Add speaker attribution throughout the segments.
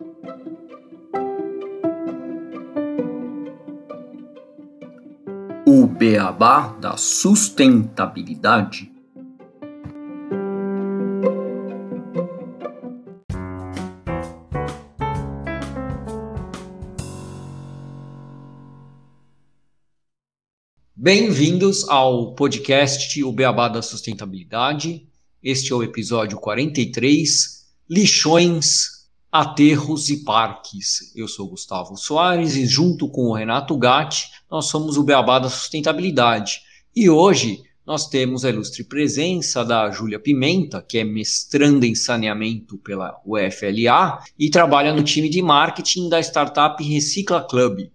Speaker 1: O beabá da sustentabilidade. Bem-vindos ao podcast O Beabá da Sustentabilidade. Este é o episódio 43, Lixões, Aterros e Parques. Eu sou Gustavo Soares e junto com o Renato Gatti, nós somos o Beabá da Sustentabilidade. E hoje nós temos a ilustre presença da Júlia Pimenta, que é mestranda em saneamento pela UFLA e trabalha no time de marketing da startup Recicla Club.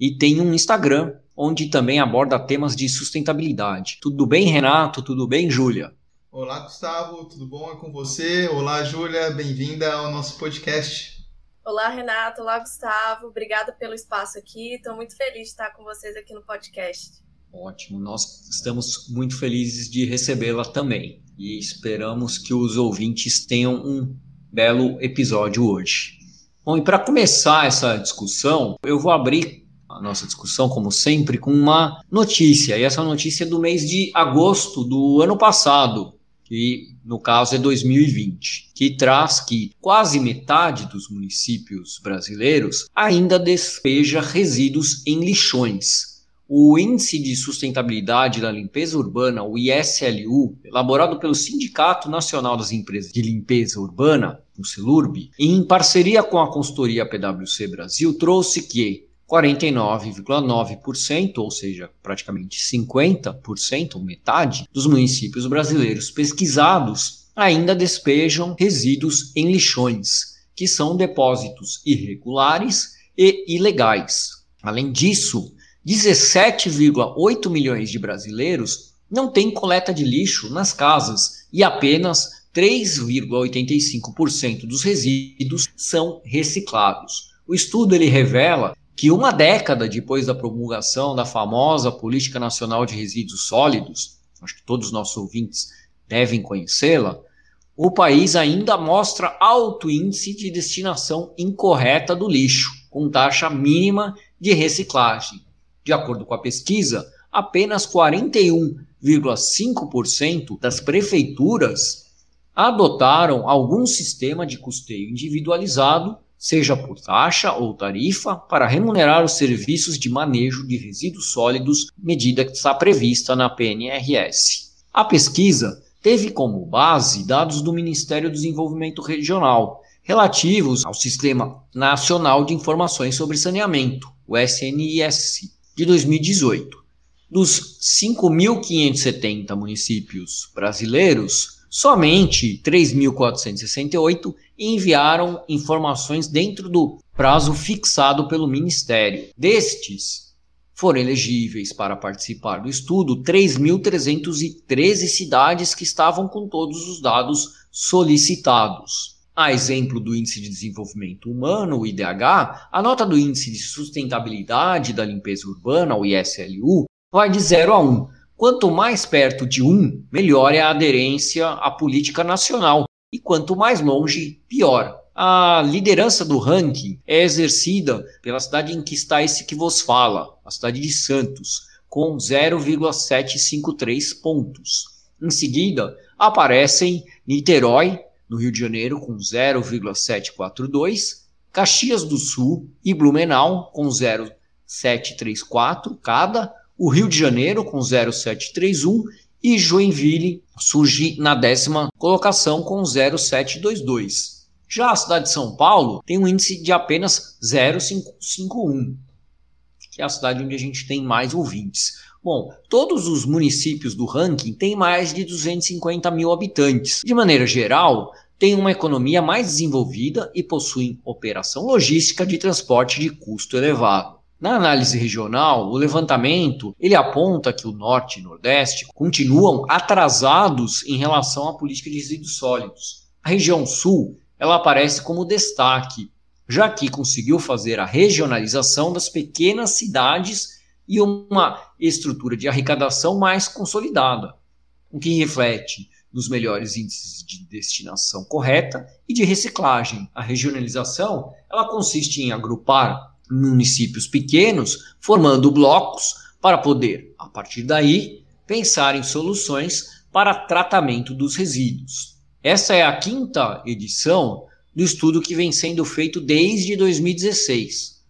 Speaker 1: E tem um Instagram onde também aborda temas de sustentabilidade. Tudo bem, Renato? Tudo bem, Júlia?
Speaker 2: Olá, Gustavo, tudo bom? É com você? Olá, Júlia, bem-vinda ao nosso podcast.
Speaker 3: Olá, Renato. Olá, Gustavo. Obrigada pelo espaço aqui. Estou muito feliz de estar com vocês aqui no podcast.
Speaker 1: Ótimo, nós estamos muito felizes de recebê-la também e esperamos que os ouvintes tenham um belo episódio hoje. Bom, e para começar essa discussão, eu vou abrir a nossa discussão, como sempre, com uma notícia. E essa notícia é do mês de agosto do ano passado, que no caso é 2020, que traz que quase metade dos municípios brasileiros ainda despeja resíduos em lixões. O Índice de Sustentabilidade da Limpeza Urbana, o ISLU, elaborado pelo Sindicato Nacional das Empresas de Limpeza Urbana, o CELURB, em parceria com a consultoria PwC Brasil, trouxe que 49,9%, ou seja, praticamente 50%, metade, dos municípios brasileiros pesquisados ainda despejam resíduos em lixões, que são depósitos irregulares e ilegais. Além disso, 17,8 milhões de brasileiros não têm coleta de lixo nas casas e apenas 3,85% dos resíduos são reciclados. O estudo ele revela que uma década depois da promulgação da famosa Política Nacional de Resíduos Sólidos, acho que todos os nossos ouvintes devem conhecê-la, o país ainda mostra alto índice de destinação incorreta do lixo, com taxa mínima de reciclagem. De acordo com a pesquisa, apenas 41,5% das prefeituras adotaram algum sistema de custeio individualizado seja por taxa ou tarifa, para remunerar os serviços de manejo de resíduos sólidos, medida que está prevista na PNRS. A pesquisa teve como base dados do Ministério do Desenvolvimento Regional, relativos ao Sistema Nacional de Informações sobre Saneamento, o SNIS, de 2018. Dos 5.570 municípios brasileiros, somente 3.468 enviaram informações dentro do prazo fixado pelo Ministério. Destes, foram elegíveis para participar do estudo 3.313 cidades que estavam com todos os dados solicitados. A exemplo do Índice de Desenvolvimento Humano, o IDH, a nota do Índice de Sustentabilidade da Limpeza Urbana, o ISLU, vai de 0 a 1, Quanto mais perto de um, melhor é a aderência à política nacional, e quanto mais longe, pior. A liderança do ranking é exercida pela cidade em que está esse que vos fala, a cidade de Santos, com 0,753 pontos. Em seguida, aparecem Niterói, no Rio de Janeiro, com 0,742, Caxias do Sul e Blumenau, com 0,734 cada, o Rio de Janeiro com 0,731 e Joinville surge na décima colocação com 0,722. Já a cidade de São Paulo tem um índice de apenas 0,551, que é a cidade onde a gente tem mais ouvintes. Bom, todos os municípios do ranking têm mais de 250 mil habitantes. De maneira geral, têm uma economia mais desenvolvida e possuem operação logística de transporte de custo elevado. Na análise regional, o levantamento ele aponta que o Norte e Nordeste continuam atrasados em relação à política de resíduos sólidos. A região Sul ela aparece como destaque, já que conseguiu fazer a regionalização das pequenas cidades e uma estrutura de arrecadação mais consolidada, o que reflete dos melhores índices de destinação correta e de reciclagem. A regionalização ela consiste em agrupar municípios pequenos, formando blocos para poder, a partir daí, pensar em soluções para tratamento dos resíduos. Essa é a quinta edição do estudo que vem sendo feito desde 2016.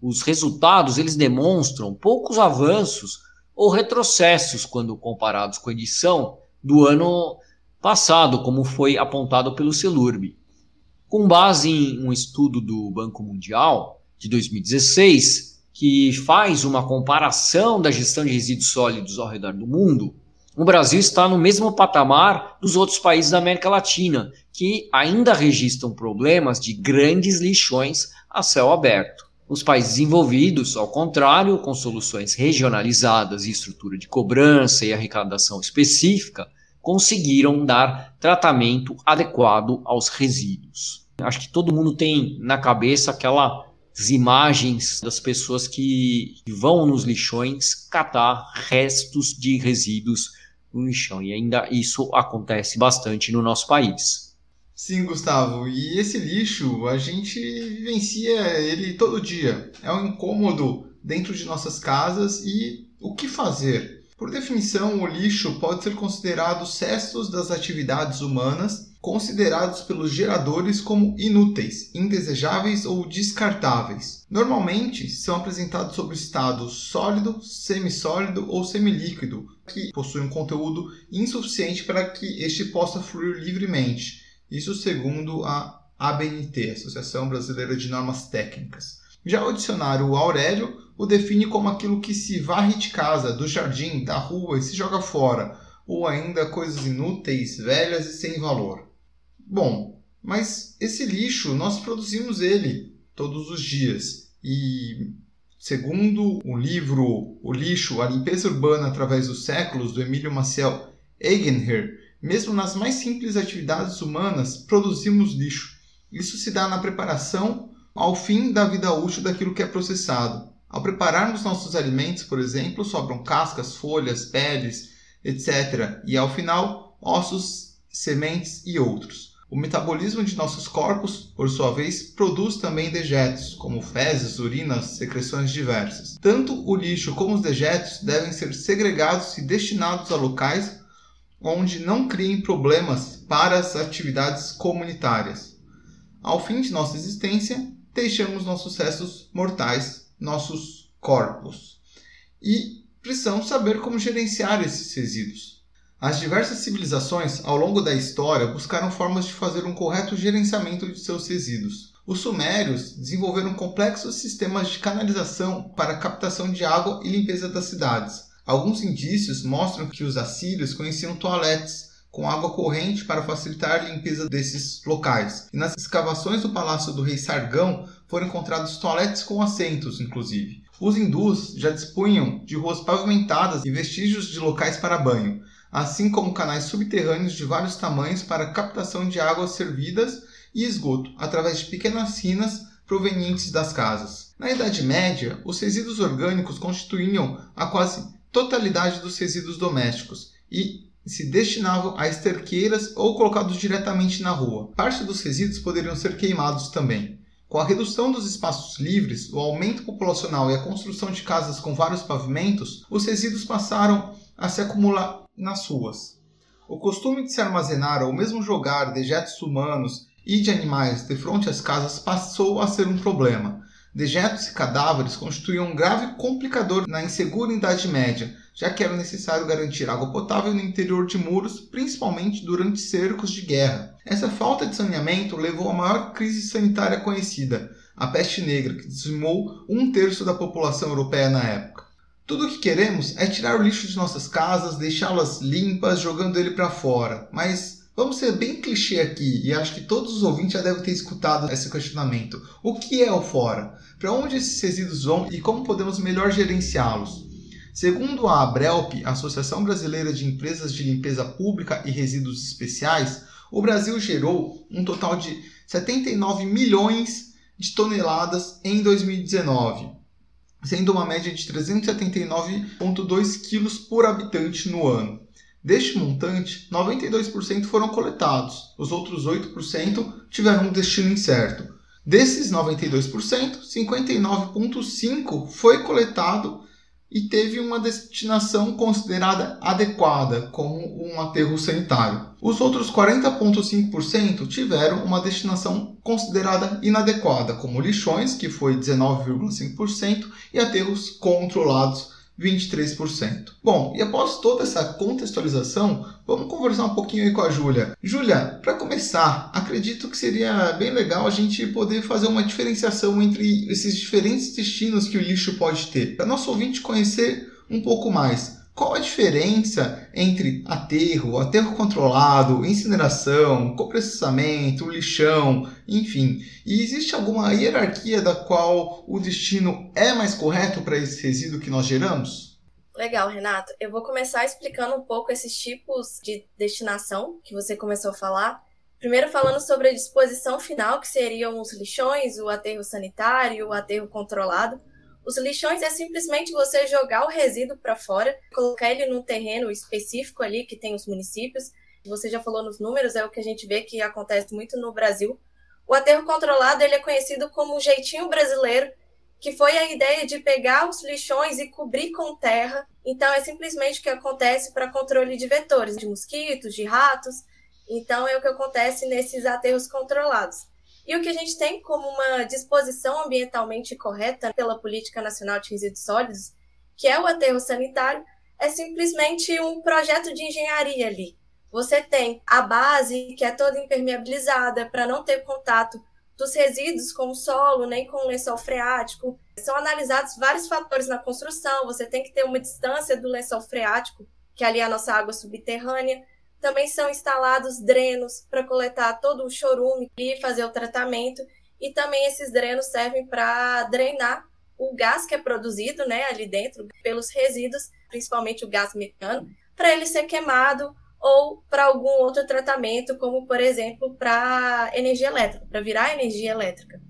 Speaker 1: Os resultados eles demonstram poucos avanços ou retrocessos quando comparados com a edição do ano passado, como foi apontado pelo Celurb. Com base em um estudo do Banco Mundial de 2016, que faz uma comparação da gestão de resíduos sólidos ao redor do mundo, o Brasil está no mesmo patamar dos outros países da América Latina, que ainda registram problemas de grandes lixões a céu aberto. Os países desenvolvidos, ao contrário, com soluções regionalizadas e estrutura de cobrança e arrecadação específica, conseguiram dar tratamento adequado aos resíduos. Acho que todo mundo tem na cabeça aquelas imagens das pessoas que vão nos lixões catar restos de resíduos no lixão. E ainda isso acontece bastante no nosso país.
Speaker 2: Sim, Gustavo. E esse lixo, a gente vivencia ele todo dia. É um incômodo dentro de nossas casas e o que fazer? Por definição, o lixo pode ser considerado cestos das atividades humanas, considerados pelos geradores como inúteis, indesejáveis ou descartáveis. Normalmente são apresentados sob estado sólido, semissólido ou semilíquido, que possui um conteúdo insuficiente para que este possa fluir livremente. Isso segundo a ABNT, Associação Brasileira de Normas Técnicas. Já o dicionário Aurélio o define como aquilo que se varre de casa, do jardim, da rua e se joga fora, ou ainda coisas inúteis, velhas e sem valor. Bom, mas esse lixo nós produzimos ele todos os dias e Segundo o livro O Lixo, a Limpeza Urbana através dos séculos, do Emílio Maciel Eigenher, mesmo nas mais simples atividades humanas, produzimos lixo. Isso se dá na preparação ao fim da vida útil daquilo que é processado. Ao prepararmos nossos alimentos, por exemplo, sobram cascas, folhas, peles, etc. E ao final, ossos, sementes e outros. O metabolismo de nossos corpos, por sua vez, produz também dejetos, como fezes, urinas, secreções diversas. Tanto o lixo como os dejetos devem ser segregados e destinados a locais onde não criem problemas para as atividades comunitárias. Ao fim de nossa existência, deixamos nossos restos mortais, nossos corpos. E precisamos saber como gerenciar esses resíduos. As diversas civilizações ao longo da história buscaram formas de fazer um correto gerenciamento de seus resíduos. Os sumérios desenvolveram complexos sistemas de canalização para captação de água e limpeza das cidades. Alguns indícios mostram que os assírios conheciam toaletes com água corrente para facilitar a limpeza desses locais. E nas escavações do palácio do rei Sargão foram encontrados toaletes com assentos, inclusive. Os hindus já dispunham de ruas pavimentadas e vestígios de locais para banho assim como canais subterrâneos de vários tamanhos para captação de águas servidas e esgoto, através de pequenas rinas provenientes das casas. Na Idade Média, os resíduos orgânicos constituíam a quase totalidade dos resíduos domésticos e se destinavam a esterqueiras ou colocados diretamente na rua. Parte dos resíduos poderiam ser queimados também. Com a redução dos espaços livres, o aumento populacional e a construção de casas com vários pavimentos, os resíduos passaram a se acumular nas ruas. O costume de se armazenar ou mesmo jogar dejetos humanos e de animais de frente às casas passou a ser um problema. Dejetos e cadáveres constituíam um grave complicador na insegura Idade Média, já que era necessário garantir água potável no interior de muros, principalmente durante cercos de guerra. Essa falta de saneamento levou à maior crise sanitária conhecida, a peste negra, que dizimou um terço da população europeia na época. Tudo o que queremos é tirar o lixo de nossas casas, deixá-las limpas, jogando ele para fora. Mas vamos ser bem clichê aqui, e acho que todos os ouvintes já devem ter escutado esse questionamento. O que é o fora? Para onde esses resíduos vão e como podemos melhor gerenciá-los? Segundo a Abrelp, Associação Brasileira de Empresas de Limpeza Pública e Resíduos Especiais, o Brasil gerou um total de 79 milhões de toneladas em 2019 sendo uma média de 379,2 kg por habitante no ano. Deste montante, 92% foram coletados, os outros 8% tiveram um destino incerto. Desses 92%, 59,5% foi coletado e teve uma destinação considerada adequada, como um aterro sanitário. Os outros 40,5% tiveram uma destinação considerada inadequada, como lixões, que foi 19,5%, e aterros controlados, 23%. Bom, e após toda essa contextualização, vamos conversar um pouquinho aí com a Júlia. Júlia, para começar, acredito que seria bem legal a gente poder fazer uma diferenciação entre esses diferentes destinos que o lixo pode ter, para nosso ouvinte conhecer um pouco mais. Qual a diferença entre aterro, aterro controlado, incineração, coprocessamento, lixão, enfim? E existe alguma hierarquia da qual o destino é mais correto para esse resíduo que nós geramos?
Speaker 3: Legal, Renato. Eu vou começar explicando um pouco esses tipos de destinação que você começou a falar. Primeiro falando sobre a disposição final, que seriam os lixões, o aterro sanitário, o aterro controlado. Os lixões é simplesmente você jogar o resíduo para fora, colocar ele num terreno específico ali que tem os municípios. Você já falou nos números, é o que a gente vê que acontece muito no Brasil. O aterro controlado ele é conhecido como um jeitinho brasileiro, que foi a ideia de pegar os lixões e cobrir com terra. Então é simplesmente o que acontece para controle de vetores, de mosquitos, de ratos. Então é o que acontece nesses aterros controlados. E o que a gente tem como uma disposição ambientalmente correta pela Política Nacional de Resíduos Sólidos, que é o aterro sanitário, é simplesmente um projeto de engenharia ali. Você tem a base, que é toda impermeabilizada para não ter contato dos resíduos com o solo, nem com o lençol freático. São analisados vários fatores na construção. Você tem que ter uma distância do lençol freático, que ali é a nossa água subterrânea. Também são instalados drenos para coletar todo o chorume e fazer o tratamento. E também esses drenos servem para drenar o gás que é produzido né, ali dentro pelos resíduos, principalmente o gás metano, para ele ser queimado ou para algum outro tratamento, como por exemplo para energia elétrica, para virar energia elétrica.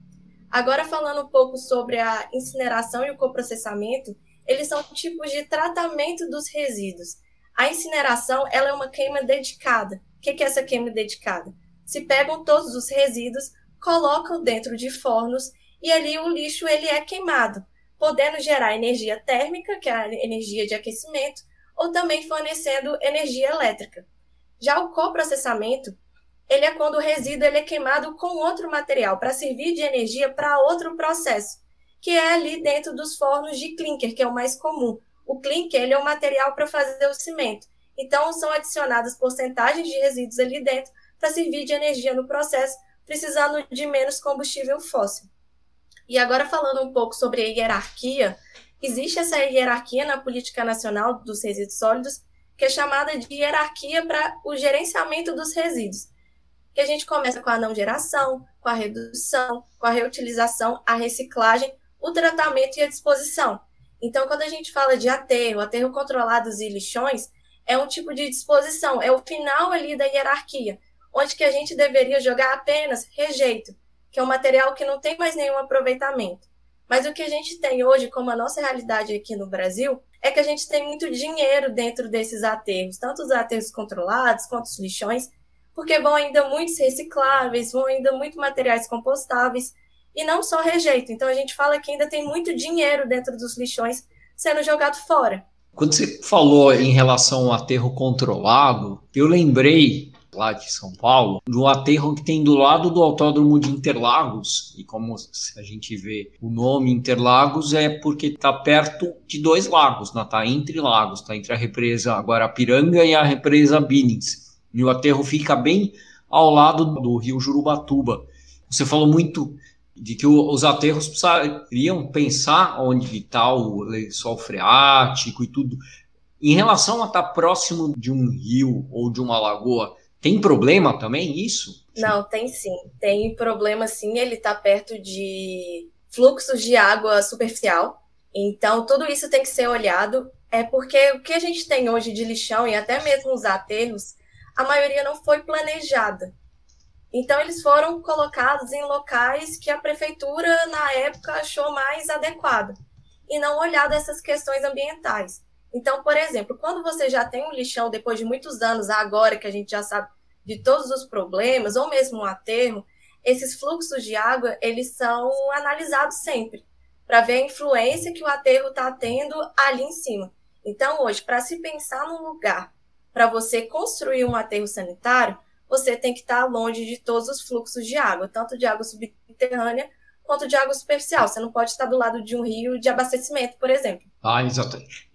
Speaker 3: Agora falando um pouco sobre a incineração e o coprocessamento, eles são tipos de tratamento dos resíduos. A incineração ela é uma queima dedicada. O que é essa queima dedicada? Se pegam todos os resíduos, colocam dentro de fornos e ali o lixo ele é queimado, podendo gerar energia térmica, que é a energia de aquecimento, ou também fornecendo energia elétrica. Já o coprocessamento, ele é quando o resíduo ele é queimado com outro material para servir de energia para outro processo, que é ali dentro dos fornos de clinker, que é o mais comum, o clinker ele é o material para fazer o cimento. Então, são adicionadas porcentagens de resíduos ali dentro para servir de energia no processo, precisando de menos combustível fóssil. E agora, falando um pouco sobre a hierarquia, existe essa hierarquia na política nacional dos resíduos sólidos, que é chamada de hierarquia para o gerenciamento dos resíduos. Que a gente começa com a não geração, com a redução, com a reutilização, a reciclagem, o tratamento e a disposição. Então, quando a gente fala de aterro, aterro controlados e lixões, é um tipo de disposição, é o final ali da hierarquia, onde que a gente deveria jogar apenas rejeito, que é um material que não tem mais nenhum aproveitamento. Mas o que a gente tem hoje, como a nossa realidade aqui no Brasil, é que a gente tem muito dinheiro dentro desses aterros, tanto os aterros controlados quanto os lixões, porque vão ainda muitos recicláveis, vão ainda muito materiais compostáveis, e não só rejeito. Então a gente fala que ainda tem muito dinheiro dentro dos lixões sendo jogado fora.
Speaker 1: Quando você falou em relação ao aterro controlado, eu lembrei lá de São Paulo, do aterro que tem do lado do Autódromo de Interlagos, e como a gente vê o nome Interlagos é porque está perto de dois lagos, está né? entre lagos, está entre a represa Guarapiranga e a represa Binins. E o aterro fica bem ao lado do rio Jurubatuba. Você falou muito de que os aterros precisariam pensar onde está o lençol freático e tudo. Em relação a estar tá próximo de um rio ou de uma lagoa, tem problema também isso?
Speaker 3: Não, tem sim. Tem problema sim, ele está perto de fluxos de água superficial. Então, tudo isso tem que ser olhado. É porque o que a gente tem hoje de lixão e até mesmo os aterros, a maioria não foi planejada. Então, eles foram colocados em locais que a prefeitura, na época, achou mais adequado, e não olhado essas questões ambientais. Então, por exemplo, quando você já tem um lixão depois de muitos anos, agora que a gente já sabe de todos os problemas, ou mesmo um aterro, esses fluxos de água, eles são analisados sempre, para ver a influência que o aterro está tendo ali em cima. Então, hoje, para se pensar num lugar para você construir um aterro sanitário, você tem que estar longe de todos os fluxos de água, tanto de água subterrânea quanto de água superficial. Você não pode estar do lado de um rio de abastecimento, por exemplo.
Speaker 1: Ah, exatamente.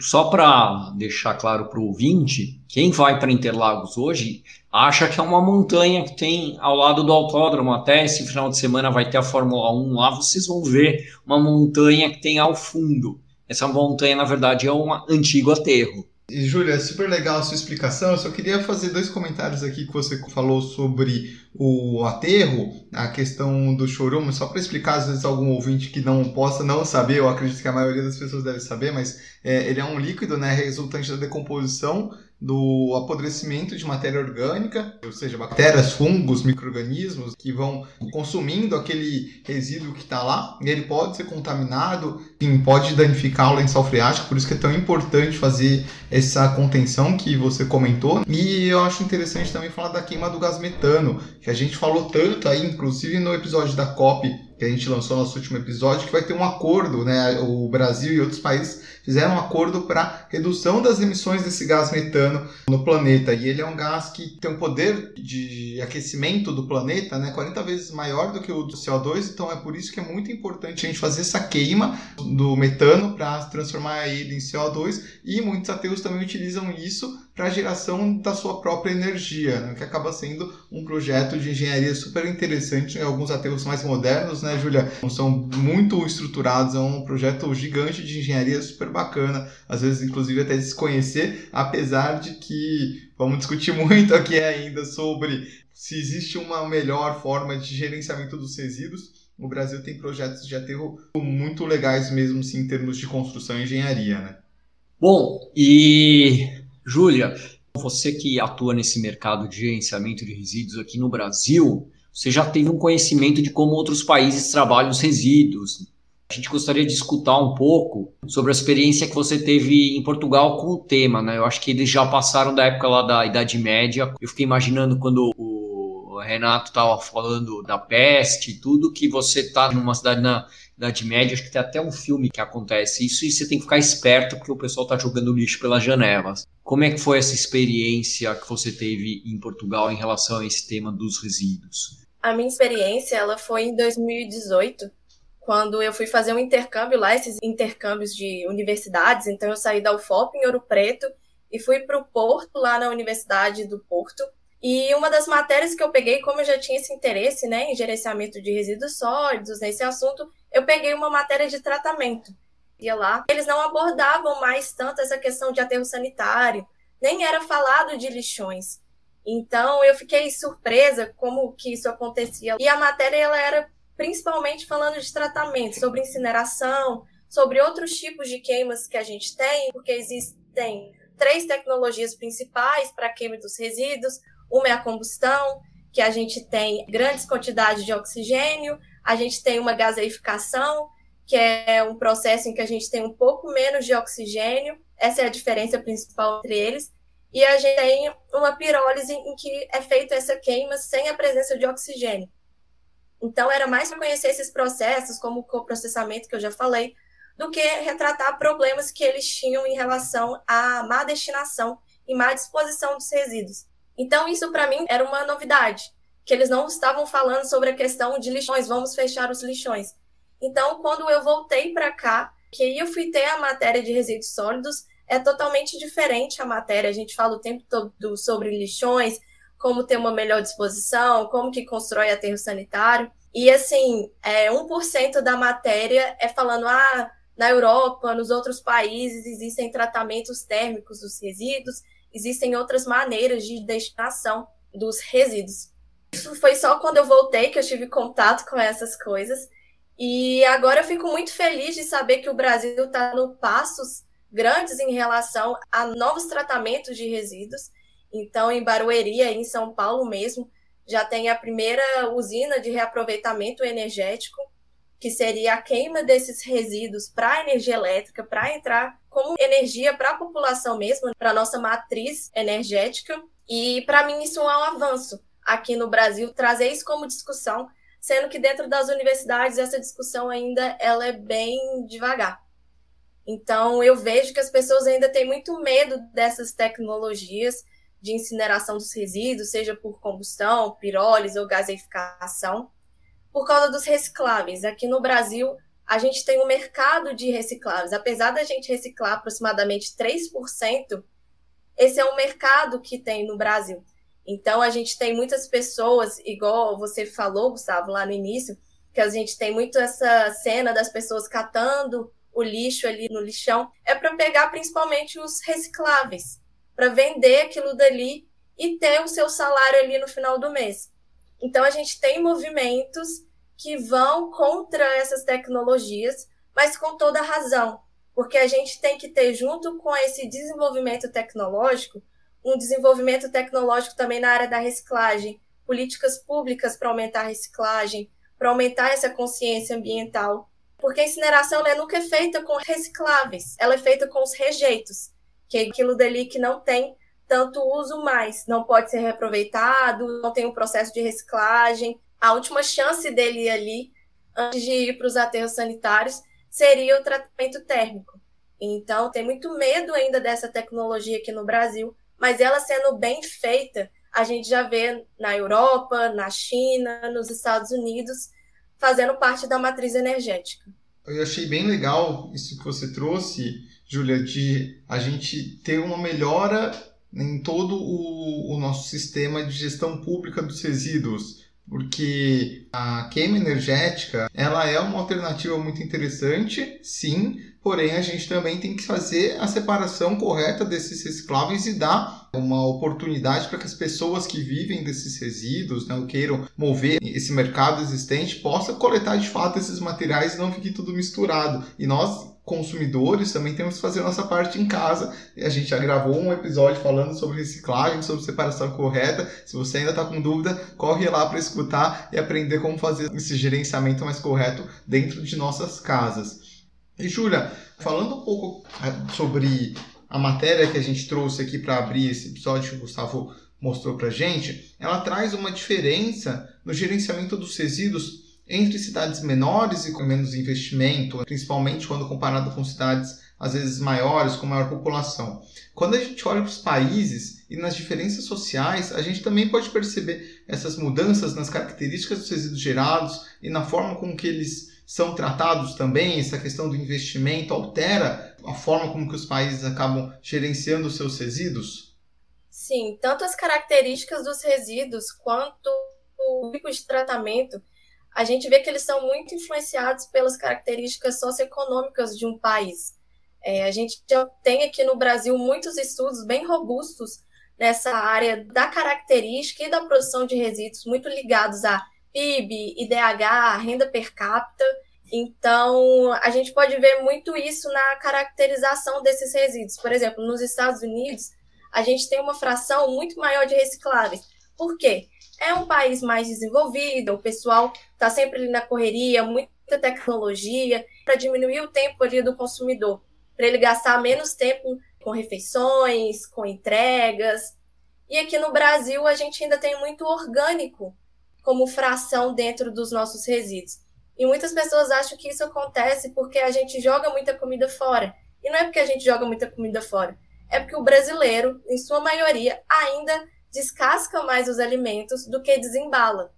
Speaker 1: Só para deixar claro para o ouvinte, quem vai para Interlagos hoje acha que é uma montanha que tem ao lado do autódromo. Até esse final de semana vai ter a Fórmula 1 lá, vocês vão ver uma montanha que tem ao fundo. Essa montanha, na verdade, é um antigo aterro.
Speaker 2: Júlia, é super legal a sua explicação. Eu só queria fazer dois comentários aqui que você falou sobre o aterro, a questão do chorume, só para explicar, às vezes, algum ouvinte que não possa não saber, eu acredito que a maioria das pessoas deve saber, mas é, ele é um líquido né, resultante da decomposição do apodrecimento de matéria orgânica, ou seja, bactérias, fungos, micro-organismos que vão consumindo aquele resíduo que está lá, e ele pode ser contaminado, enfim, pode danificar o lençol freático, por isso que é tão importante fazer essa contenção que você comentou. E eu acho interessante também falar da queima do gás metano, que a gente falou tanto aí, inclusive no episódio da COP que a gente lançou no nosso último episódio, que vai ter um acordo, né? O Brasil e outros países fizeram um acordo para redução das emissões desse gás metano no planeta. E ele é um gás que tem um poder de aquecimento do planeta, né? 40 vezes maior do que o do CO2, então é por isso que é muito importante a gente fazer essa queima do metano para transformar ele em CO2 e muitos ateus também utilizam isso para a geração da sua própria energia, né? que acaba sendo um projeto de engenharia super interessante. Alguns aterros mais modernos, né, Júlia, são muito estruturados, é um projeto gigante de engenharia super bacana, às vezes inclusive até desconhecer, apesar de que vamos discutir muito aqui ainda sobre se existe uma melhor forma de gerenciamento dos resíduos. O Brasil tem projetos de aterro muito legais mesmo, em termos de construção e engenharia, né?
Speaker 1: Bom, e Júlia, você que atua nesse mercado de gerenciamento de resíduos aqui no Brasil, você já teve um conhecimento de como outros países trabalham os resíduos. A gente gostaria de escutar um pouco sobre a experiência que você teve em Portugal com o tema, né? Eu acho que eles já passaram da época lá da Idade Média. Eu fiquei imaginando quando o Renato estava falando da peste e tudo, que você está numa cidade na Idade Média, acho que tem até um filme que acontece isso, e você tem que ficar esperto porque o pessoal está jogando lixo pelas janelas. Como é que foi essa experiência que você teve em Portugal em relação a esse tema dos resíduos?
Speaker 3: A minha experiência ela foi em 2018, quando eu fui fazer um intercâmbio lá, esses intercâmbios de universidades. Então eu saí da UFOP em Ouro Preto e fui para o Porto, lá na Universidade do Porto. E uma das matérias que eu peguei, como eu já tinha esse interesse né, em gerenciamento de resíduos sólidos, nesse assunto, eu peguei uma matéria de tratamento. Ia lá, eles não abordavam mais tanto essa questão de aterro sanitário, nem era falado de lixões. Então eu fiquei surpresa como que isso acontecia. E a matéria ela era principalmente falando de tratamento, sobre incineração, sobre outros tipos de queimas que a gente tem, porque existem três tecnologias principais para queima dos resíduos. Uma é a combustão, que a gente tem grandes quantidades de oxigênio, a gente tem uma gaseificação, que é um processo em que a gente tem um pouco menos de oxigênio, essa é a diferença principal entre eles, e a gente tem uma pirólise em que é feita essa queima sem a presença de oxigênio. Então, era mais para conhecer esses processos, como o coprocessamento que eu já falei, do que retratar problemas que eles tinham em relação à má destinação e má disposição dos resíduos. Então, isso para mim era uma novidade, que eles não estavam falando sobre a questão de lixões, vamos fechar os lixões. Então, quando eu voltei para cá, que aí eu fui ter a matéria de resíduos sólidos, é totalmente diferente a matéria. A gente fala o tempo todo sobre lixões, como ter uma melhor disposição, como que constrói aterro sanitário. E assim, é, 1% da matéria é falando, ah, na Europa, nos outros países, existem tratamentos térmicos dos resíduos, existem outras maneiras de destinação dos resíduos. Isso foi só quando eu voltei que eu tive contato com essas coisas. E agora eu fico muito feliz de saber que o Brasil está no passos grandes em relação a novos tratamentos de resíduos. Então, em Barueri, em São Paulo mesmo, já tem a primeira usina de reaproveitamento energético, que seria a queima desses resíduos para energia elétrica, para entrar como energia para a população mesmo, para nossa matriz energética. E para mim isso é um avanço aqui no Brasil, trazer isso como discussão, sendo que dentro das universidades essa discussão ainda ela é bem devagar. Então eu vejo que as pessoas ainda têm muito medo dessas tecnologias de incineração dos resíduos, seja por combustão, pirólise ou gaseificação por causa dos recicláveis. Aqui no Brasil, a gente tem um mercado de recicláveis. Apesar da gente reciclar aproximadamente 3%, esse é um mercado que tem no Brasil. Então, a gente tem muitas pessoas, igual você falou, Gustavo, lá no início, que a gente tem muito essa cena das pessoas catando o lixo ali no lixão, é para pegar principalmente os recicláveis, para vender aquilo dali e ter o seu salário ali no final do mês. Então, a gente tem movimentos que vão contra essas tecnologias, mas com toda razão, porque a gente tem que ter, junto com esse desenvolvimento tecnológico, um desenvolvimento tecnológico também na área da reciclagem, políticas públicas para aumentar a reciclagem, para aumentar essa consciência ambiental. Porque a incineração né, nunca é feita com recicláveis, ela é feita com os rejeitos, que é aquilo dali que não tem tanto uso mais, não pode ser reaproveitado, não tem um processo de reciclagem. A última chance dele ali, antes de ir para os aterros sanitários, seria o tratamento térmico. Então, tem muito medo ainda dessa tecnologia aqui no Brasil, mas ela sendo bem feita, a gente já vê na Europa, na China, nos Estados Unidos, fazendo parte da matriz energética.
Speaker 2: Eu achei bem legal isso que você trouxe, Júlia, de a gente ter uma melhora em todo o, o nosso sistema de gestão pública dos resíduos, porque a queima energética ela é uma alternativa muito interessante, sim, porém a gente também tem que fazer a separação correta desses recicláveis e dar uma oportunidade para que as pessoas que vivem desses resíduos, né, ou queiram mover esse mercado existente, possa coletar de fato esses materiais e não fique tudo misturado. E nós consumidores também temos que fazer nossa parte em casa. A gente já gravou um episódio falando sobre reciclagem, sobre separação correta. Se você ainda está com dúvida, corre lá para escutar e aprender como fazer esse gerenciamento mais correto dentro de nossas casas. E Júlia, falando um pouco é, sobre a matéria que a gente trouxe aqui para abrir esse episódio que o Gustavo mostrou para gente, ela traz uma diferença no gerenciamento dos resíduos entre cidades menores e com menos investimento, principalmente quando comparado com cidades às vezes maiores, com maior população. Quando a gente olha para os países e nas diferenças sociais, a gente também pode perceber essas mudanças nas características dos resíduos gerados e na forma com que eles são tratados também. Essa questão do investimento altera a forma como que os países acabam gerenciando os seus resíduos?
Speaker 3: Sim, tanto as características dos resíduos quanto o tipo de tratamento a gente vê que eles são muito influenciados pelas características socioeconômicas de um país. É, a gente já tem aqui no Brasil muitos estudos bem robustos nessa área da característica e da produção de resíduos, muito ligados a PIB, IDH, renda per capita. Então, a gente pode ver muito isso na caracterização desses resíduos. Por exemplo, nos Estados Unidos, a gente tem uma fração muito maior de recicláveis. Por quê? é um país mais desenvolvido, o pessoal está sempre ali na correria, muita tecnologia, para diminuir o tempo ali do consumidor, para ele gastar menos tempo com refeições, com entregas. E aqui no Brasil a gente ainda tem muito orgânico como fração dentro dos nossos resíduos. E muitas pessoas acham que isso acontece porque a gente joga muita comida fora. E não é porque a gente joga muita comida fora, é porque o brasileiro, em sua maioria, ainda descasca mais os alimentos do que desembala.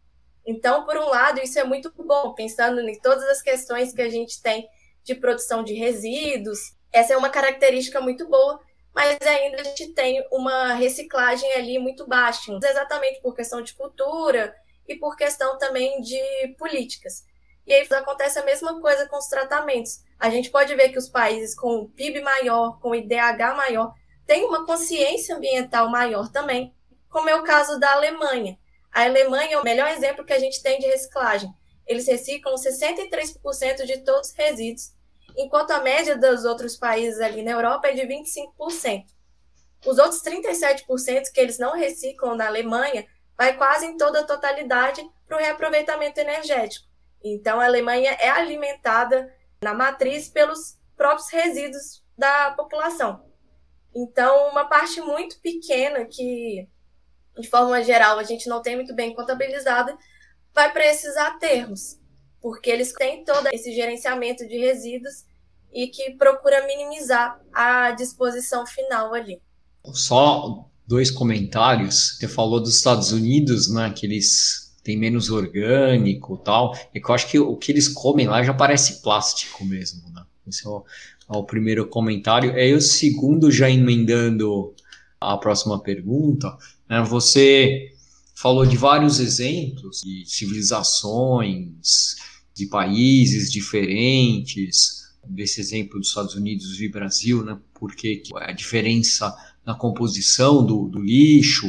Speaker 3: Então, por um lado, isso é muito bom, pensando em todas as questões que a gente tem de produção de resíduos. Essa é uma característica muito boa, mas ainda a gente tem uma reciclagem ali muito baixa, exatamente por questão de cultura e por questão também de políticas. E aí acontece a mesma coisa com os tratamentos. A gente pode ver que os países com PIB maior, com IDH maior, têm uma consciência ambiental maior também, como é o caso da Alemanha. A Alemanha é o melhor exemplo que a gente tem de reciclagem. Eles reciclam 63% de todos os resíduos, enquanto a média dos outros países ali na Europa é de 25%. Os outros 37% que eles não reciclam na Alemanha vai quase em toda a totalidade para o reaproveitamento energético. Então, a Alemanha é alimentada na matriz pelos próprios resíduos da população. Então, uma parte muito pequena que, de forma geral, a gente não tem muito bem contabilizada, vai para esses aterros, porque eles têm todo esse gerenciamento de resíduos e que procura minimizar a disposição final ali.
Speaker 1: Só dois comentários. Você falou dos Estados Unidos, né, que eles têm menos orgânico tal. É que eu acho que o que eles comem lá já parece plástico mesmo, né? Esse é o, é primeiro comentário. E aí o segundo, já emendando a próxima pergunta, né, você falou de vários exemplos de civilizações, de países diferentes, desse exemplo dos Estados Unidos e Brasil, né, porque a diferença na composição do, do lixo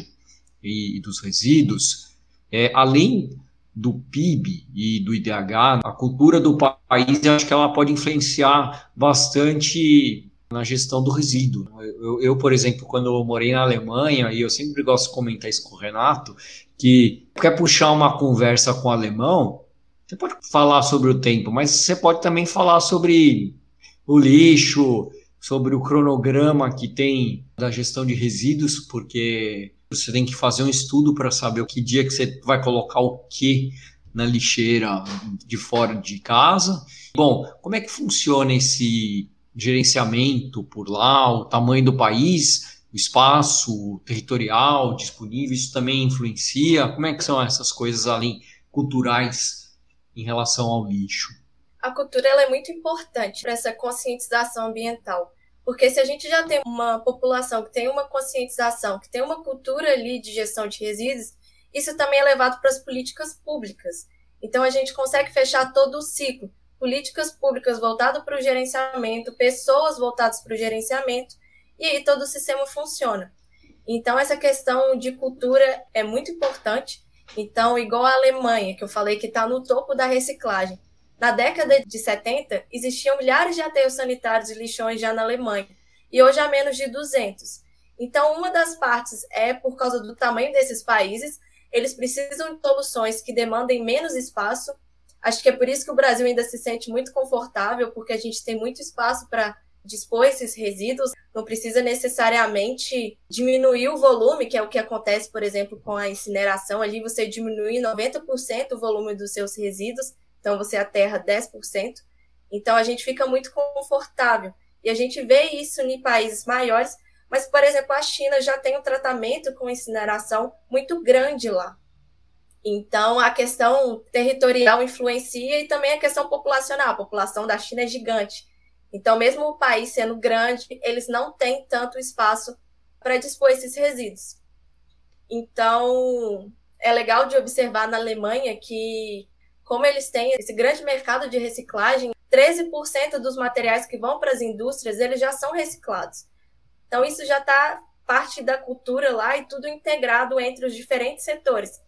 Speaker 1: e, e, dos resíduos, é, além do PIB e do IDH, a cultura do país, acho que ela pode influenciar bastante na gestão do resíduo. Eu, eu, por exemplo, quando eu morei na Alemanha, e eu sempre gosto de comentar isso com o Renato, que quer puxar uma conversa com o alemão, você pode falar sobre o tempo, mas você pode também falar sobre o lixo, sobre o cronograma que tem da gestão de resíduos, porque você tem que fazer um estudo para saber o que dia que você vai colocar o que na lixeira de fora de casa. Bom, como é que funciona esse gerenciamento por lá, o tamanho do país, o espaço territorial disponível, isso também influencia? Como é que são essas coisas além culturais em relação ao lixo?
Speaker 3: A cultura é muito importante para essa conscientização ambiental. Porque se a gente já tem uma população que tem uma conscientização, que tem uma cultura ali de gestão de resíduos, isso também é levado para as políticas públicas. Então a gente consegue fechar todo o ciclo. Políticas públicas voltadas para o gerenciamento, pessoas voltadas para o gerenciamento, e aí todo o sistema funciona. Então essa questão de cultura é muito importante. Então, igual a Alemanha, que eu falei que está no topo da reciclagem. Na década de 70, existiam milhares de aterros sanitários e lixões já na Alemanha, e hoje há menos de 200. Então, uma das partes é por causa do tamanho desses países, eles precisam de soluções que demandem menos espaço. Acho que é por isso que o Brasil ainda se sente muito confortável, porque a gente tem muito espaço para dispor esses resíduos, não precisa necessariamente diminuir o volume, que é o que acontece, por exemplo, com a incineração. Ali você diminui 90% o volume dos seus resíduos então você aterra 10%. Então a gente fica muito confortável. E a gente vê isso em países maiores, mas, por exemplo, a China já tem um tratamento com incineração muito grande lá. Então, a questão territorial influencia e também a questão populacional. A população da China é gigante. Então, mesmo o país sendo grande, eles não têm tanto espaço para dispor esses resíduos. Então, é legal de observar na Alemanha que como eles têm esse grande mercado de reciclagem, 13% dos materiais que vão para as indústrias, eles já são reciclados. Então isso já está parte da cultura lá e tudo integrado entre os diferentes setores.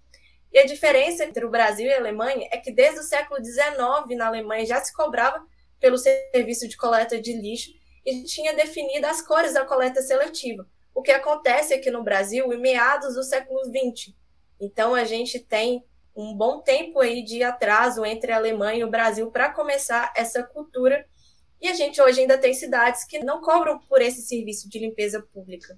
Speaker 3: E a diferença entre o Brasil e a Alemanha é que desde o século XIX na Alemanha já se cobrava pelo serviço de coleta de lixo e tinha definido as cores da coleta seletiva. O que acontece aqui no Brasil em meados do século XX. Então a gente tem um bom tempo aí de atraso entre a Alemanha e o Brasil para começar essa cultura. E a gente hoje ainda tem cidades que não cobram por esse serviço de limpeza pública.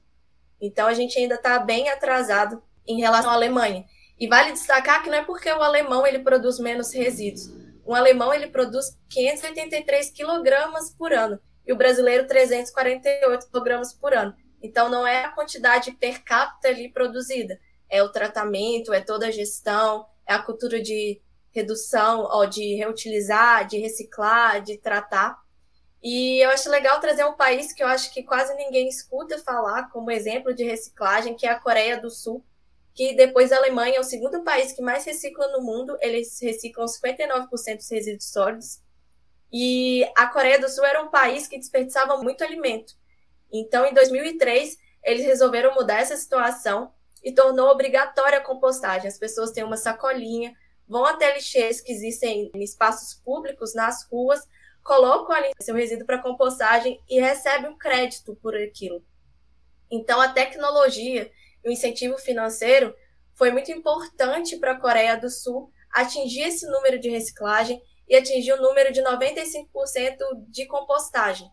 Speaker 3: Então a gente ainda está bem atrasado em relação à Alemanha. E vale destacar que não é porque o alemão ele produz menos resíduos. O alemão ele produz 583 quilogramas por ano e o brasileiro 348 quilogramas por ano. Então não é a quantidade per capita ali produzida, é o tratamento, é toda a gestão, é a cultura de redução, ó, de reutilizar, de reciclar, de tratar. E eu acho legal trazer um país que eu acho que quase ninguém escuta falar como exemplo de reciclagem, que é a Coreia do Sul, que depois da Alemanha é o segundo país que mais recicla no mundo, eles reciclam 59% dos resíduos sólidos. E a Coreia do Sul era um país que desperdiçava muito alimento. Então, em 2003, eles resolveram mudar essa situação e tornou obrigatória a compostagem. As pessoas têm uma sacolinha, vão até lixeiros que existem em espaços públicos, nas ruas, colocam ali seu resíduo para compostagem e recebem um crédito por aquilo. Então, a tecnologia o incentivo financeiro foi muito importante para a Coreia do Sul atingir esse número de reciclagem e atingir o número de 95% de compostagem.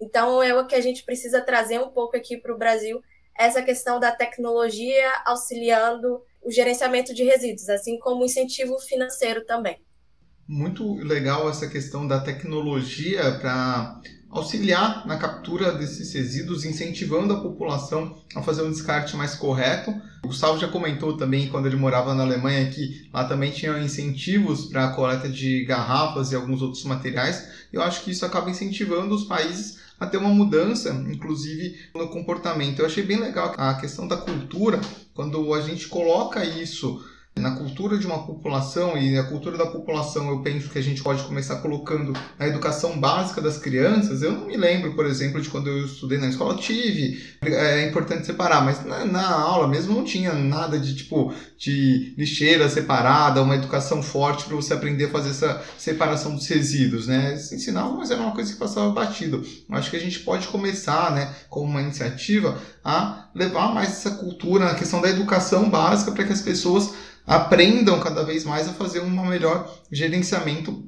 Speaker 3: Então, é o que a gente precisa trazer um pouco aqui para o Brasil, essa questão da tecnologia auxiliando o gerenciamento de resíduos, assim como o incentivo financeiro também.
Speaker 2: Muito legal essa questão da tecnologia para auxiliar na captura desses resíduos, incentivando a população a fazer um descarte mais correto. O Gustavo já comentou também, quando ele morava na Alemanha, que lá também tinha incentivos para a coleta de garrafas e alguns outros materiais. Eu acho que isso acaba incentivando os países a ter uma mudança, inclusive no comportamento. Eu achei bem legal a questão da cultura, quando a gente coloca isso na cultura de uma população e a cultura da população eu penso que a gente pode começar colocando a educação básica das crianças eu não me lembro por exemplo de quando eu estudei na escola tive é importante separar mas na, na aula mesmo não tinha nada de tipo de lixeira separada uma educação forte para você aprender a fazer essa separação dos resíduos né? Eles ensinavam mas era uma coisa que passava batido. Acho que a gente pode começar né como uma iniciativa a levar mais essa cultura na questão da educação básica para que as pessoas aprendam cada vez mais a fazer um melhor gerenciamento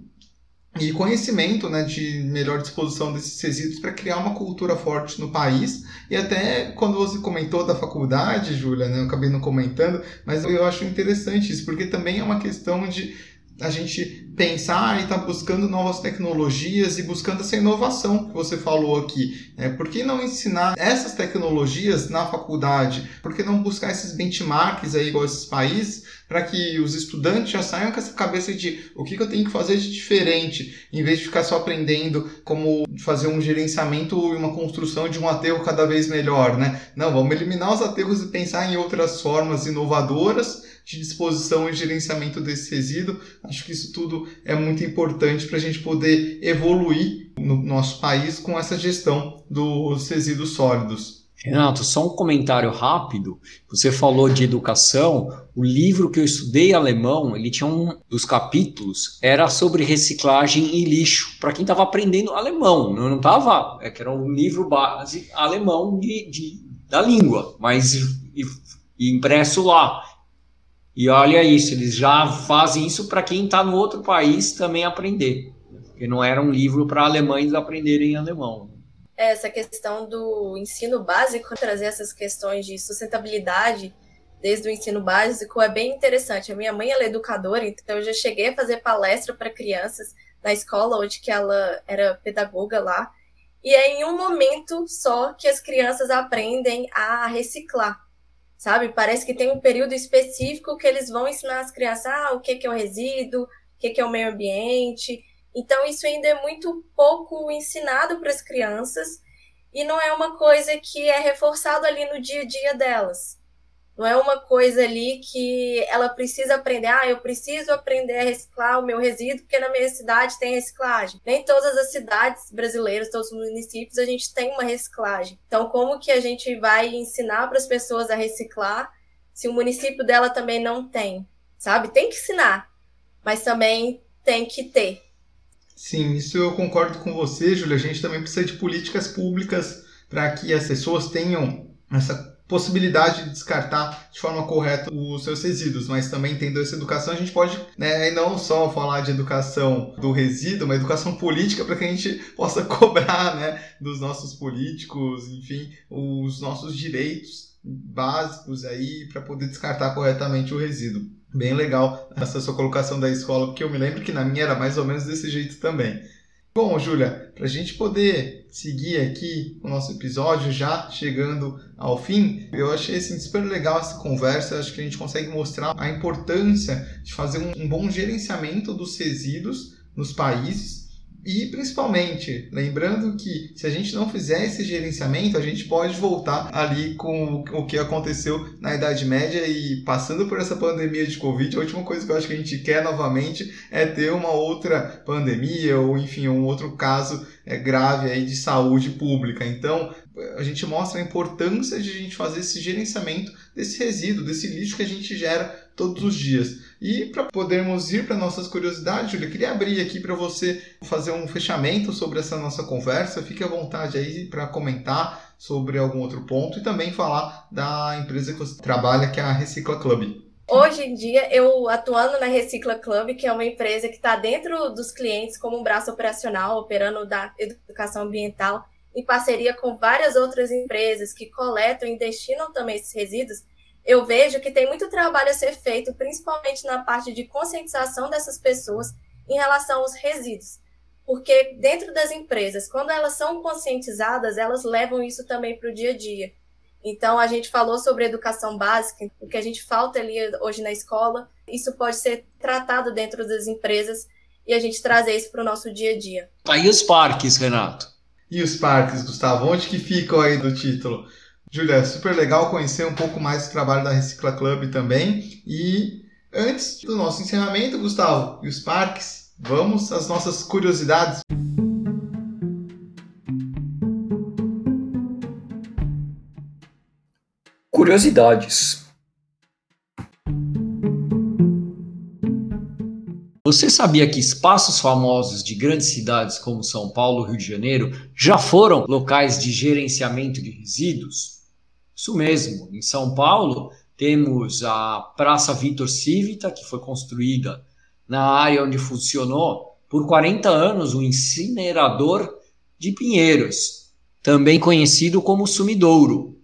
Speaker 2: e conhecimento né, de melhor disposição desses resíduos para criar uma cultura forte no país. E até quando você comentou da faculdade, Júlia, né, eu acabei não comentando, mas eu acho interessante isso, porque também é uma questão de a gente pensar e estar tá buscando novas tecnologias e buscando essa inovação que você falou aqui. Né? Por que não ensinar essas tecnologias na faculdade? Por que não buscar esses benchmarks aí, igual esses países, para que os estudantes já saiam com essa cabeça de o que, que eu tenho que fazer de diferente, em vez de ficar só aprendendo como fazer um gerenciamento e uma construção de um aterro cada vez melhor, né? Não, vamos eliminar os aterros e pensar em outras formas inovadoras de disposição e gerenciamento desse resíduo. Acho que isso tudo é muito importante para a gente poder evoluir no nosso país com essa gestão dos resíduos sólidos.
Speaker 1: Renato, só um comentário rápido. Você falou de educação. O livro que eu estudei alemão, ele tinha um dos capítulos era sobre reciclagem e lixo. Para quem estava aprendendo alemão, não estava, é que era um livro base alemão de, de da língua, mas e, e impresso lá. E olha isso, eles já fazem isso para quem está no outro país também aprender. Porque não era um livro para alemães aprenderem alemão.
Speaker 3: Essa questão do ensino básico, trazer essas questões de sustentabilidade desde o ensino básico é bem interessante. A minha mãe é educadora, então eu já cheguei a fazer palestra para crianças na escola onde que ela era pedagoga lá. E é em um momento só que as crianças aprendem a reciclar sabe? Parece que tem um período específico que eles vão ensinar as crianças ah, o que, é o resíduo, o que, é o meio ambiente. Então, isso ainda é muito pouco ensinado para as crianças e não é uma coisa que é reforçado ali no dia a dia delas. Não é uma coisa ali que ela precisa aprender. Ah, eu preciso aprender a reciclar o meu resíduo, porque na minha cidade tem reciclagem. Nem todas as cidades brasileiras, todos os municípios, a gente tem uma reciclagem. Então, como que a gente vai ensinar para as pessoas a reciclar se o município dela também não tem? Sabe? Tem que ensinar, mas também tem que ter.
Speaker 2: Sim, isso eu concordo com você, Júlia. A gente também precisa de políticas públicas para que as pessoas tenham essa possibilidade de descartar de forma correta os seus resíduos, mas também tendo essa educação, a gente pode né, não só falar de educação do resíduo, mas educação política para que a gente possa cobrar né, dos nossos políticos, enfim, os nossos direitos básicos aí para poder descartar corretamente o resíduo. Bem legal essa sua colocação da escola, porque eu me lembro que na minha era mais ou menos desse jeito também. Bom, Júlia, para a gente poder seguir aqui o nosso episódio, já chegando ao fim, eu achei assim, super legal essa conversa. Acho que a gente consegue mostrar a importância de fazer um, um bom gerenciamento dos resíduos nos países e principalmente, lembrando que se a gente não fizer esse gerenciamento, a gente pode voltar ali com o que aconteceu na Idade Média e passando por essa pandemia de Covid, a última coisa que eu acho que a gente quer novamente é ter uma outra pandemia ou enfim, um outro caso é, grave aí de saúde pública. Então, a gente mostra a importância de a gente fazer esse gerenciamento desse resíduo, desse lixo que a gente gera todos os dias. E para podermos ir para nossas curiosidades, Júlia, queria abrir aqui para você fazer um fechamento sobre essa nossa conversa. Fique à vontade aí para comentar sobre algum outro ponto e também falar da empresa que você trabalha, que é a Recicla Club.
Speaker 3: Hoje em dia, eu atuando na Recicla Club, que é uma empresa que está dentro dos clientes como um braço operacional, operando da educação ambiental, em parceria com várias outras empresas que coletam e destinam também esses resíduos, eu vejo que tem muito trabalho a ser feito, principalmente na parte de conscientização dessas pessoas em relação aos resíduos. Porque dentro das empresas, quando elas são conscientizadas, elas levam isso também para o dia a dia. Então, a gente falou sobre educação básica, o que a gente falta ali hoje na escola, isso pode ser tratado dentro das empresas e a gente trazer isso para o nosso dia a dia.
Speaker 1: E os parques, Renato?
Speaker 2: E os parques, Gustavo? Onde que ficam aí do título? Júlia, é super legal conhecer um pouco mais do trabalho da Recicla Club também. E antes do nosso encerramento, Gustavo, e os parques, Vamos às nossas curiosidades.
Speaker 1: Curiosidades. Você sabia que espaços famosos de grandes cidades como São Paulo Rio de Janeiro já foram locais de gerenciamento de resíduos? Isso mesmo, em São Paulo temos a Praça Vitor Civita, que foi construída na área onde funcionou por 40 anos o incinerador de Pinheiros, também conhecido como sumidouro.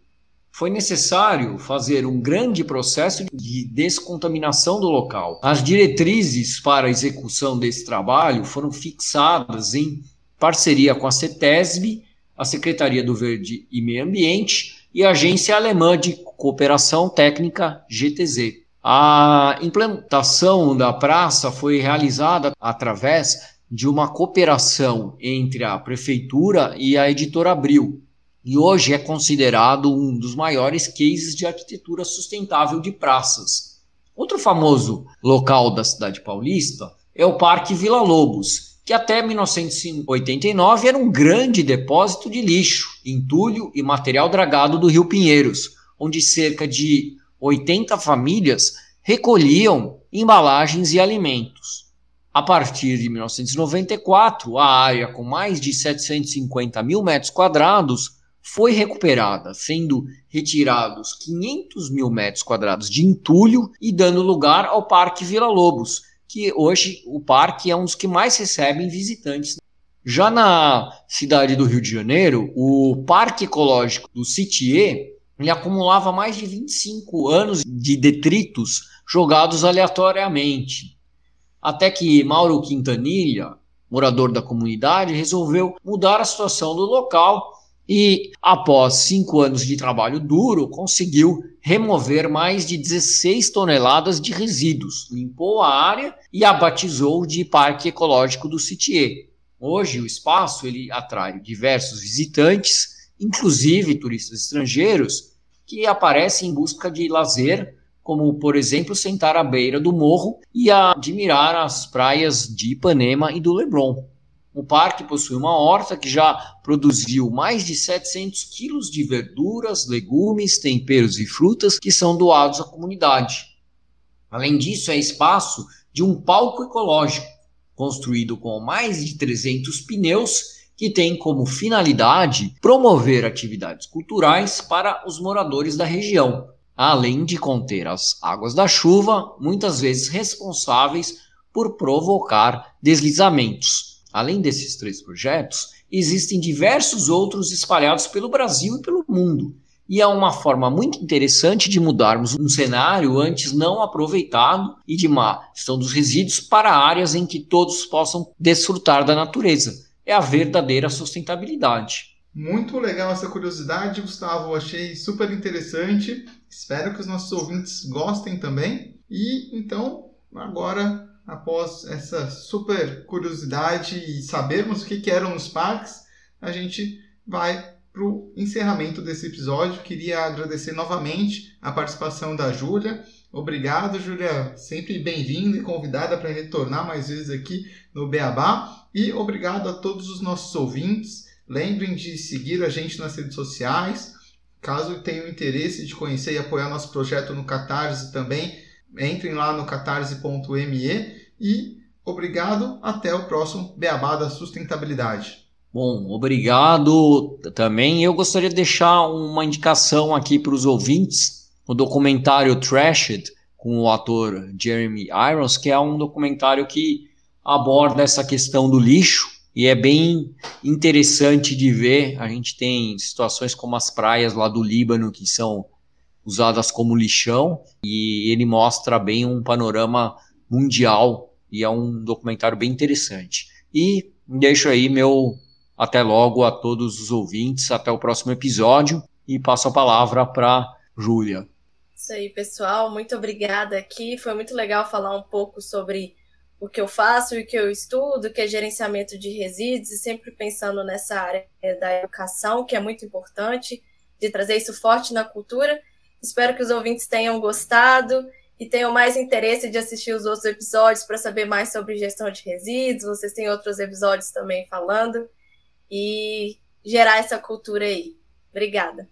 Speaker 1: Foi necessário fazer um grande processo de descontaminação do local. As diretrizes para a execução desse trabalho foram fixadas em parceria com a CETESB, a Secretaria do Verde e Meio Ambiente e a Agência Alemã de Cooperação Técnica GTZ. A implantação da praça foi realizada através de uma cooperação entre a prefeitura e a editora Abril, e hoje é considerado um dos maiores cases de arquitetura sustentável de praças. Outro famoso local da cidade paulista é o Parque Vila Lobos, que até 1989 era um grande depósito de lixo, entulho e material dragado do Rio Pinheiros, onde cerca de 80 famílias recolhiam embalagens e alimentos. A partir de 1994, a área com mais de 750 mil metros quadrados foi recuperada, sendo retirados 500 mil metros quadrados de entulho e dando lugar ao Parque Vila Lobos, que hoje o parque é um dos que mais recebem visitantes. Já na cidade do Rio de Janeiro, o Parque Ecológico do Citier ele acumulava mais de 25 anos de detritos jogados aleatoriamente. Até que Mauro Quintanilha, morador da comunidade, resolveu mudar a situação do local e, após cinco anos de trabalho duro, conseguiu remover mais de 16 toneladas de resíduos, limpou a área e a batizou de Parque Ecológico do Citier. Hoje, o espaço ele atrai diversos visitantes inclusive turistas estrangeiros, que aparecem em busca de lazer, como, por exemplo, sentar à beira do morro e admirar as praias de Ipanema e do Leblon. O parque possui uma horta que já produziu mais de 700 quilos de verduras, legumes, temperos e frutas que são doados à comunidade. Além disso, é espaço de um palco ecológico, construído com mais de 300 pneus que tem como finalidade promover atividades culturais para os moradores da região, além de conter as águas da chuva, muitas vezes responsáveis por provocar deslizamentos. Além desses três projetos, existem diversos outros espalhados pelo Brasil e pelo mundo. E é uma forma muito interessante de mudarmos um cenário antes não aproveitado e de má gestão dos resíduos para áreas em que todos possam desfrutar da natureza é a verdadeira sustentabilidade.
Speaker 2: Muito legal essa curiosidade, Gustavo. Achei super interessante. Espero que os nossos ouvintes gostem também. E então, agora, após essa super curiosidade e sabermos o que eram os parques, a gente vai para o encerramento desse episódio. Queria agradecer novamente a participação da Júlia. Obrigado, Júlia. Sempre bem-vinda e convidada para retornar mais vezes aqui no Beabá. E obrigado a todos os nossos ouvintes. Lembrem de seguir a gente nas redes sociais. Caso tenham interesse de conhecer e apoiar nosso projeto no Catarse também, entrem lá no catarse.me e obrigado. Até o próximo Beabá da Sustentabilidade.
Speaker 1: Bom, obrigado também. Eu gostaria de deixar uma indicação aqui para os ouvintes: o documentário Trashed com o ator Jeremy Irons, que é um documentário que aborda essa questão do lixo e é bem interessante de ver. A gente tem situações como as praias lá do Líbano que são usadas como lixão e ele mostra bem um panorama mundial e é um documentário bem interessante. E deixo aí meu até logo a todos os ouvintes, até o próximo episódio e passo a palavra para Júlia.
Speaker 3: Isso aí, pessoal. Muito obrigada aqui. Foi muito legal falar um pouco sobre o que eu faço e o que eu estudo, que é gerenciamento de resíduos, e sempre pensando nessa área da educação, que é muito importante, de trazer isso forte na cultura. Espero que os ouvintes tenham gostado e tenham mais interesse de assistir os outros episódios para saber mais sobre gestão de resíduos. Vocês têm outros episódios também falando e gerar essa cultura aí. Obrigada.